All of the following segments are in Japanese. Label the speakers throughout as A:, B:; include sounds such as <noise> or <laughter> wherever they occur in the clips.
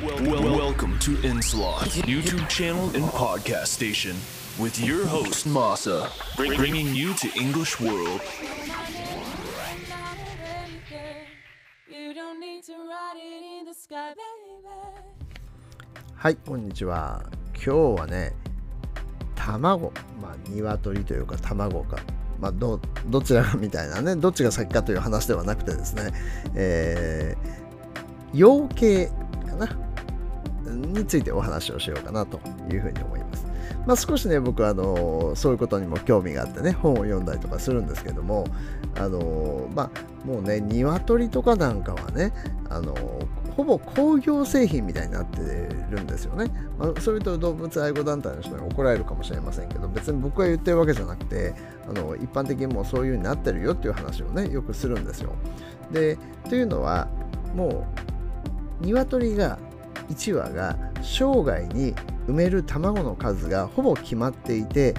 A: Welcome to Inslot, YouTube channel and podcast station, with your host Masa, bring- bringing you to English World.
B: You don't need to write it in the sky, baby.
C: はい、こんにちは。今日はね、卵、まあ、鶏というか卵か、まあ、どどちらかみたいなね、どっちが先かという話ではなくてですね、えー、養鶏かな、についてお話をしようかなというふうに思います。まあ、少しね、僕はあのそういうことにも興味があってね、本を読んだりとかするんですけども、あのまあ、もうね、鶏とかなんかはね、あのほぼ工業製品みたいになってるんですよね。まあ、それと動物愛護団体の人に怒られるかもしれませんけど、別に僕が言ってるわけじゃなくて、あの一般的にもうそういう風になってるよっていう話をね、よくするんですよ。で、というのは、もう、鶏が、1羽が生涯に産める卵の数がほぼ決まっていて、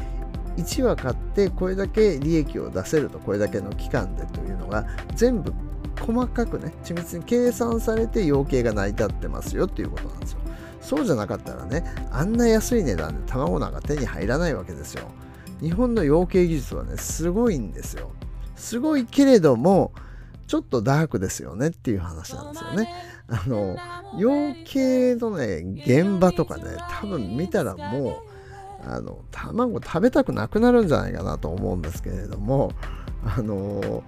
C: 1羽買ってこれだけ利益を出せるとこれだけの期間でというのが全部細かくね緻密に計算されて養鶏が成り立ってますよっていうことなんですよ。そうじゃなかったらねあんな安い値段で卵なんか手に入らないわけですよ。日本の養鶏技術はねすごいんですよ。すごいけれどもちょっとダークですよねっていう話なんですよね。あの養鶏のね現場とかね多分見たらもうあの卵食べたくなくなるんじゃないかなと思うんですけれどもあの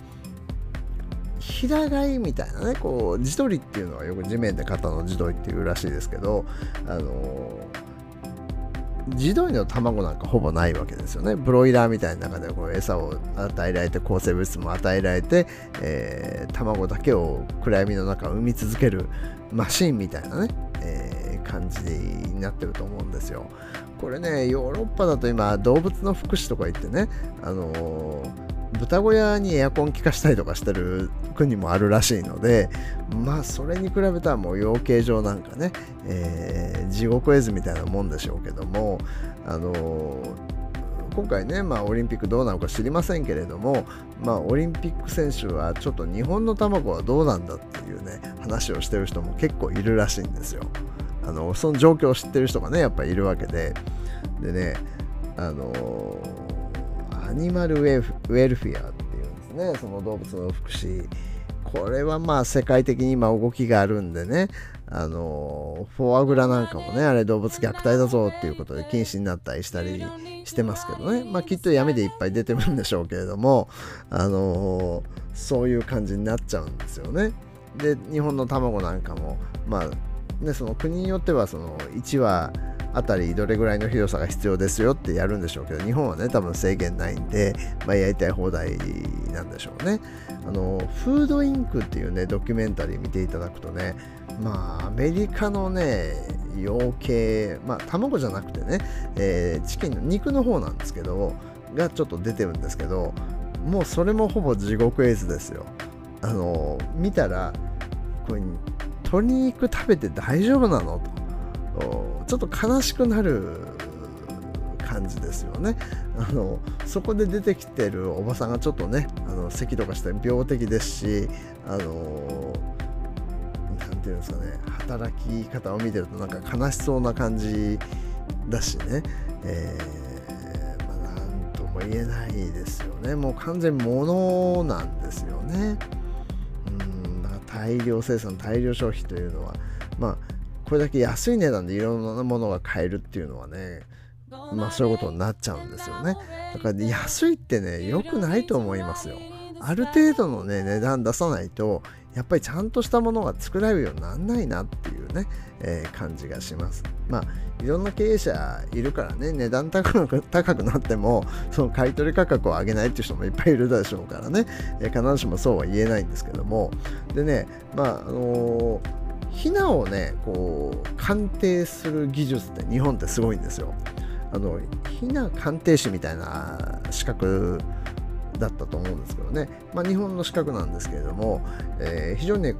C: 平飼いみたいなねこう地鶏っていうのはよく地面で肩の地鶏っていうらしいですけどあの地鶏の卵なんかほぼないわけですよね。ブロイラーみたいな中でこう餌を与えられて抗生物質も与えられて、えー卵だけを暗闇の中を産み続けるマシンみたいなね、感じになってると思うんですよこれねヨーロッパだと今動物の福祉とか言ってねあの豚小屋にエアコン効かしたりとかしてる国もあるらしいのでまあそれに比べたらもう養鶏場なんかね、えー地獄絵図みたいなもんでしょうけどもあのー今回ね、まあ、オリンピックどうなのか知りませんけれども、まあ、オリンピック選手はちょっと日本の卵はどうなんだっていうね話をしてる人も結構いるらしいんですよ。あのその状況を知ってる人がねやっぱりいるわけで。でねあのアニマルウェルフウェルフィアっていうんですね。その動物の福祉。これはまあ世界的に今動きがあるんでね。あのフォアグラなんかもねあれ動物虐待だぞっていうことで禁止になったりしたりしてますけどね。まあきっと闇でいっぱい出てるんでしょうけれども。あのそういう感じになっちゃうんですよね。で日本の卵なんかもまあねその国によってはその1羽あたりどれぐらいの広さが必要ですよってやるんでしょうけど日本はね多分制限ないんで、まあ、やりたい放題なんでしょうね。あのフードインクっていうねドキュメンタリー見ていただくとねまあアメリカのね養鶏まあ卵じゃなくてね、えーチキンの肉の方なんですけどがちょっと出てるんですけどもうそれもほぼ地獄絵図ですよ。あの見たらこれ鶏肉食べて大丈夫なの？と。ちょっと悲しくなる感じですよね。あのそこで出てきてるおばさんがちょっとねあの咳とかして病的ですしあのなんていうんですかね働き方を見てるとなんか悲しそうな感じだしね、えーまあ、なんとも言えないですよね。もう完全に物なんですよね。大量生産大量消費というのはまあこれだけ安い値段でいろんなものが買えるっていうのはねまあそういうことになっちゃうんですよね。だから安いってね良くないと思いますよ。ある程度のね値段出さないとやっぱりちゃんとしたものが作られるようになんないなっていう。いうね、えー感じがします。まあいろんな経営者いるからね値段高く <laughs> 高くなってもその買い取り価格を上げないっていう人もいっぱいいるでしょうからね、えー必ずしもそうは言えないんですけども。でねまああのーヒナをねこう鑑定する技術って日本ってすごいんですよ。あのヒナ鑑定士みたいな資格だったと思うんですけどね、まあ、日本の資格なんですけれども、えー非常にね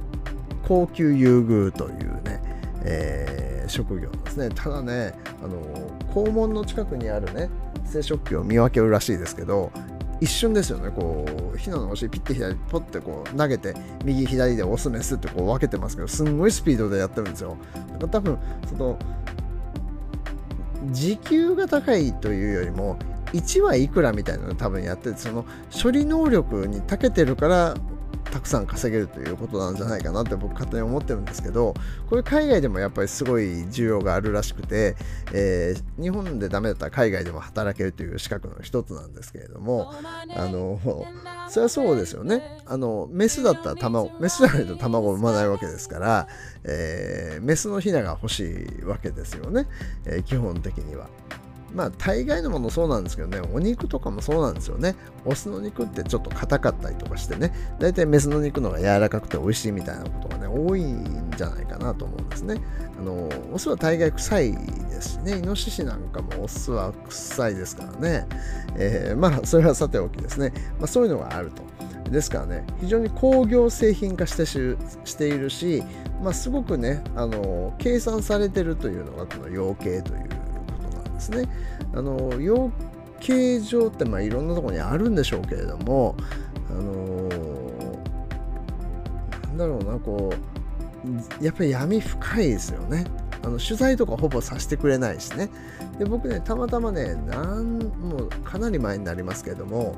C: 高級優遇というね、えー職業ですね。ただねあの肛門の近くにあるね生殖器を見分けるらしいですけど一瞬ですよね。こうヒナのお尻ピッて左ポッてこう投げて右左でオスメスってこう分けてますけどすんごいスピードでやってるんですよ。だから多分その時給が高いというよりも1はいくらみたいなのを多分やっててその処理能力に長けてるからたくさん稼げるということなんじゃないかなって僕勝手に思ってるんですけどこれ海外でもやっぱりすごい需要があるらしくて、えー、日本でダメだったら海外でも働けるという資格の一つなんですけれどもあのそれはそうですよね。あのメスだったら卵メスじゃないと卵を産まないわけですから、えー、メスのヒナが欲しいわけですよね、えー、基本的には。まあ大概のものそうなんですけどね、お肉とかもそうなんですよね。オスの肉ってちょっと硬かったりとかしてね、大体メスの肉のが柔らかくて美味しいみたいなことがね、多いんじゃないかなと思うんですね。あの、オスは大概臭いですしね、イノシシなんかもオスは臭いですからね。えー、まあそれはさておきですね。まあそういうのがあると。ですからね、非常に工業製品化してしているし、まあ、すごくね、あの計算されてるというのがこの養鶏というですね。あの養鶏場ってまあいろんなところにあるんでしょうけれども、あのなんだろうなこうやっぱり闇深いですよね。あの取材とかほぼさせてくれないしね。で僕ねたまたまねなんもうかなり前になりますけれども、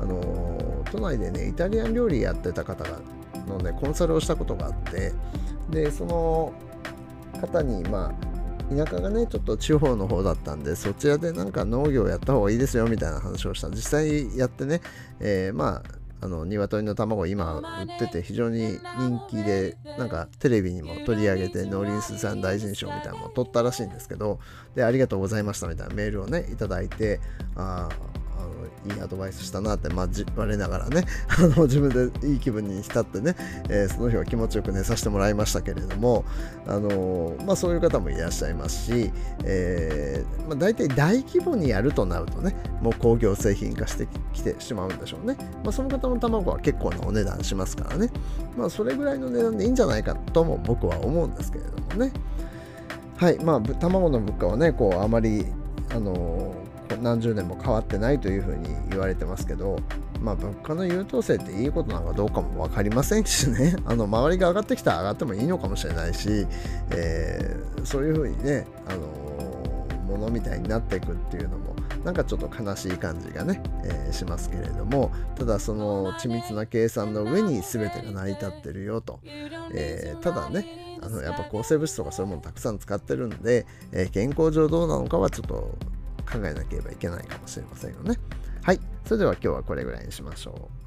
C: あの都内でねイタリアン料理やってた方がのねコンサルをしたことがあってでその方にまあ田舎がねちょっと地方の方だったんでそちらでなんか農業やった方がいいですよみたいな話をした。実際やってね、えー、まああの鶏の卵今売ってて非常に人気でなんかテレビにも取り上げて農林水産大臣賞みたいなのも取ったらしいんですけどでありがとうございましたみたいなメールをねいただいてあいいアドバイスしたなって、まあ、我ながらね <laughs> あの自分でいい気分に浸ってね、えー、その日は気持ちよく寝させてもらいましたけれども、あのまあ、そういう方もいらっしゃいますし、えーまあ、大体大規模にやるとなるとねもう工業製品化してきてしまうんでしょうね、まあ、その方の卵は結構なお値段しますからね、まあ、それぐらいの値段でいいんじゃないかとも僕は思うんですけれどもね。はい。まあ卵の物価はねこうあまりあの何十年も変わってないというふうに言われてますけど、まあ、物価の優等生っていいことなのかどうかも分かりませんしね。<laughs> あの周りが上がってきたら上がってもいいのかもしれないし、えー、そういうふうにね、あのものみたいになっていくっていうのもなんかちょっと悲しい感じがね、えー、しますけれどもただその緻密な計算の上に全てが成り立ってるよと、えー、ただねあのやっぱ抗生物質とかそういうものたくさん使ってるんで、えー、健康上どうなのかはちょっと考えなければいけないかもしれませんよね。はい。それでは今日はこれぐらいにしましょう。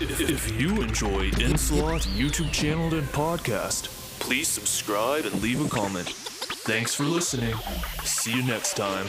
A: If you enjoy Inslot YouTube channel and podcast, please subscribe and leave a comment. Thanks for listening. See you next time.